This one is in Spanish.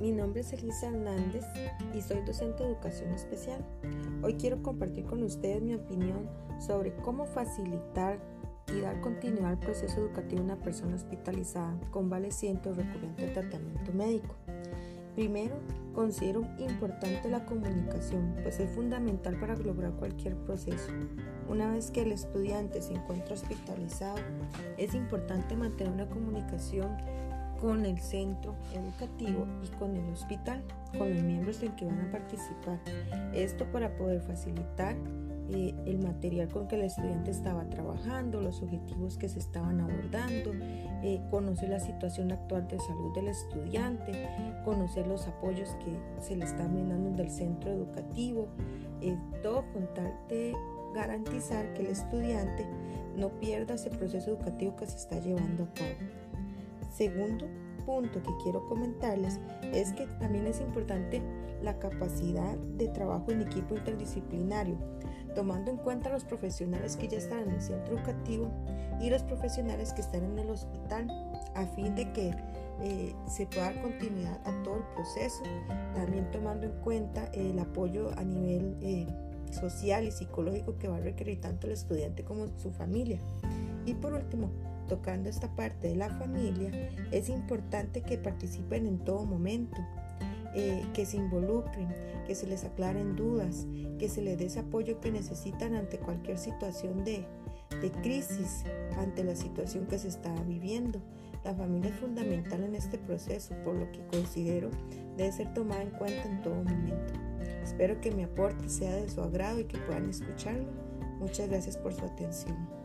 mi nombre es Elisa Hernández y soy docente de educación especial. Hoy quiero compartir con ustedes mi opinión sobre cómo facilitar y dar continuidad al proceso educativo de una persona hospitalizada, convaleciente o recurrente de tratamiento médico. Primero, considero importante la comunicación, pues es fundamental para lograr cualquier proceso. Una vez que el estudiante se encuentra hospitalizado, es importante mantener una comunicación con el centro educativo y con el hospital, con los miembros en que van a participar. Esto para poder facilitar eh, el material con que el estudiante estaba trabajando, los objetivos que se estaban abordando, eh, conocer la situación actual de salud del estudiante, conocer los apoyos que se le están brindando del centro educativo, eh, todo con tal de garantizar que el estudiante no pierda ese proceso educativo que se está llevando a cabo. Segundo punto que quiero comentarles es que también es importante la capacidad de trabajo en equipo interdisciplinario, tomando en cuenta los profesionales que ya están en el centro educativo y los profesionales que están en el hospital, a fin de que eh, se pueda dar continuidad a todo el proceso, también tomando en cuenta el apoyo a nivel eh, social y psicológico que va a requerir tanto el estudiante como su familia. Y por último, tocando esta parte de la familia, es importante que participen en todo momento, eh, que se involucren, que se les aclaren dudas, que se les dé ese apoyo que necesitan ante cualquier situación de, de crisis, ante la situación que se está viviendo. La familia es fundamental en este proceso, por lo que considero debe ser tomada en cuenta en todo momento. Espero que mi aporte sea de su agrado y que puedan escucharlo. Muchas gracias por su atención.